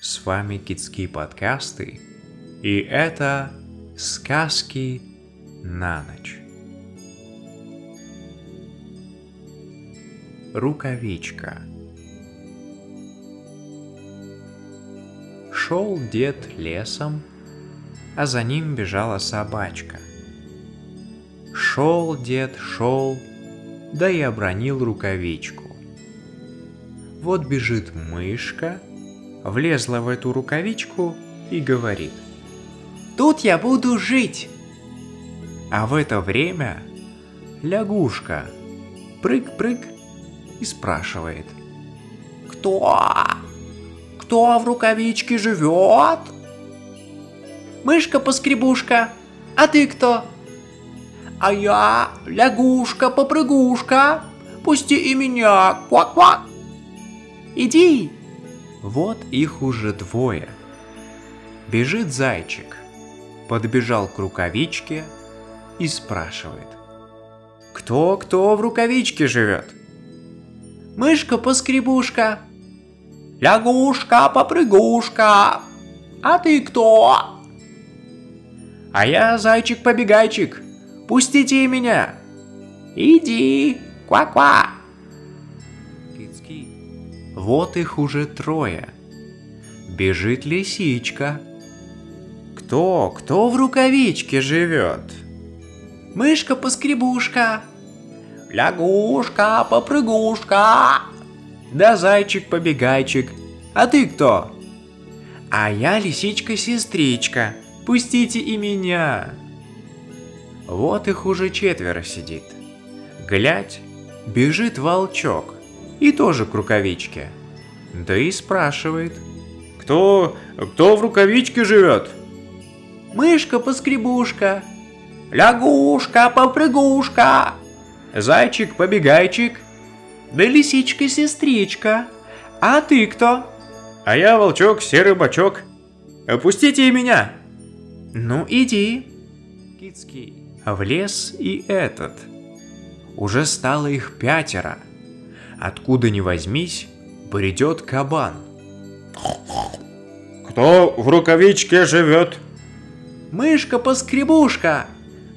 С вами Китские подкасты, и это сказки на ночь. Рукавичка Шел дед лесом, а за ним бежала собачка. Шел дед, шел, да и обронил рукавичку. Вот бежит мышка, влезла в эту рукавичку и говорит. «Тут я буду жить!» А в это время лягушка прыг-прыг и спрашивает. «Кто? Кто в рукавичке живет?» «Мышка-поскребушка, а ты кто?» «А я лягушка-попрыгушка, пусти и меня, квак-квак!» Иди!» Вот их уже двое. Бежит зайчик, подбежал к рукавичке и спрашивает. «Кто-кто в рукавичке живет?» «Мышка-поскребушка!» «Лягушка-попрыгушка!» «А ты кто?» «А я зайчик-побегайчик! Пустите меня!» «Иди! Ква-ква!» Вот их уже трое. Бежит лисичка. Кто, кто в рукавичке живет? Мышка-поскребушка. Лягушка-попрыгушка. Да зайчик-побегайчик. А ты кто? А я лисичка-сестричка. Пустите и меня. Вот их уже четверо сидит. Глядь, бежит волчок и тоже к рукавичке. Да и спрашивает. Кто, кто в рукавичке живет? Мышка-поскребушка, лягушка-попрыгушка, зайчик-побегайчик, да лисичка-сестричка. А ты кто? А я волчок, серый бачок. Опустите и меня. Ну иди. Кицкий. В лес и этот. Уже стало их пятеро. Откуда ни возьмись, бредет кабан. Кто в рукавичке живет? Мышка-поскребушка,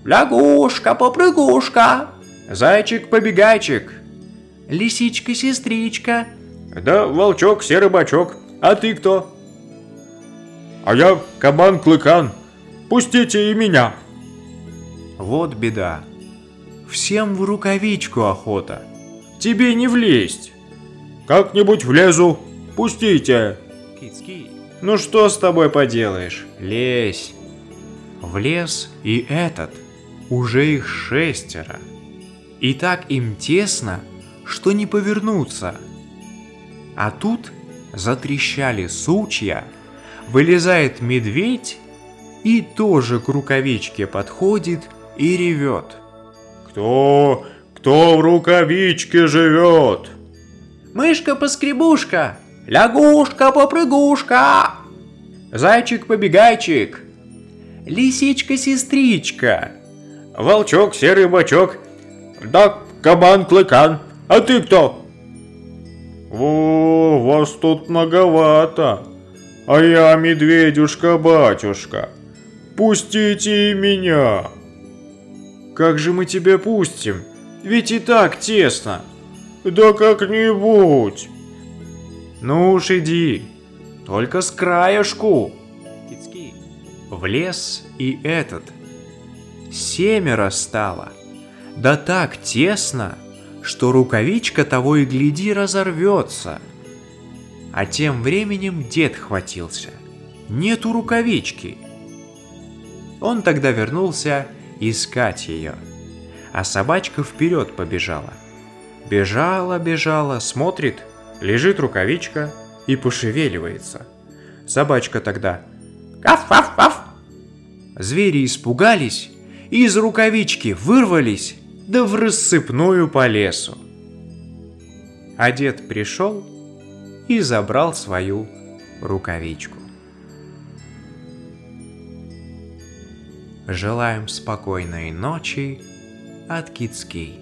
лягушка-попрыгушка, зайчик-побегайчик, лисичка-сестричка. Да волчок, серый бачок. А ты кто? А я кабан-клыкан. Пустите и меня. Вот беда. Всем в рукавичку охота. Тебе не влезть. Как-нибудь влезу. Пустите. Ну что с тобой поделаешь? Лезь. Влез и этот. Уже их шестеро. И так им тесно, что не повернуться. А тут затрещали сучья, вылезает медведь и тоже к рукавичке подходит и ревет. «Кто кто в рукавичке живет? Мышка-поскребушка, лягушка-попрыгушка, зайчик-побегайчик, лисичка-сестричка, волчок, серый бачок, да кабан-клыкан. А ты кто? О, вас тут многовато. А я медведюшка-батюшка. Пустите меня. Как же мы тебя пустим? Ведь и так тесно. Да как-нибудь. Ну уж иди. Только с краешку. В лес и этот. Семеро стало. Да так тесно, что рукавичка того и гляди разорвется. А тем временем дед хватился. Нету рукавички. Он тогда вернулся искать ее а собачка вперед побежала. Бежала, бежала, смотрит, лежит рукавичка и пошевеливается. Собачка тогда «Каф-каф-каф!» Звери испугались и из рукавички вырвались, да в рассыпную по лесу. А дед пришел и забрал свою рукавичку. Желаем спокойной ночи от Кицкий.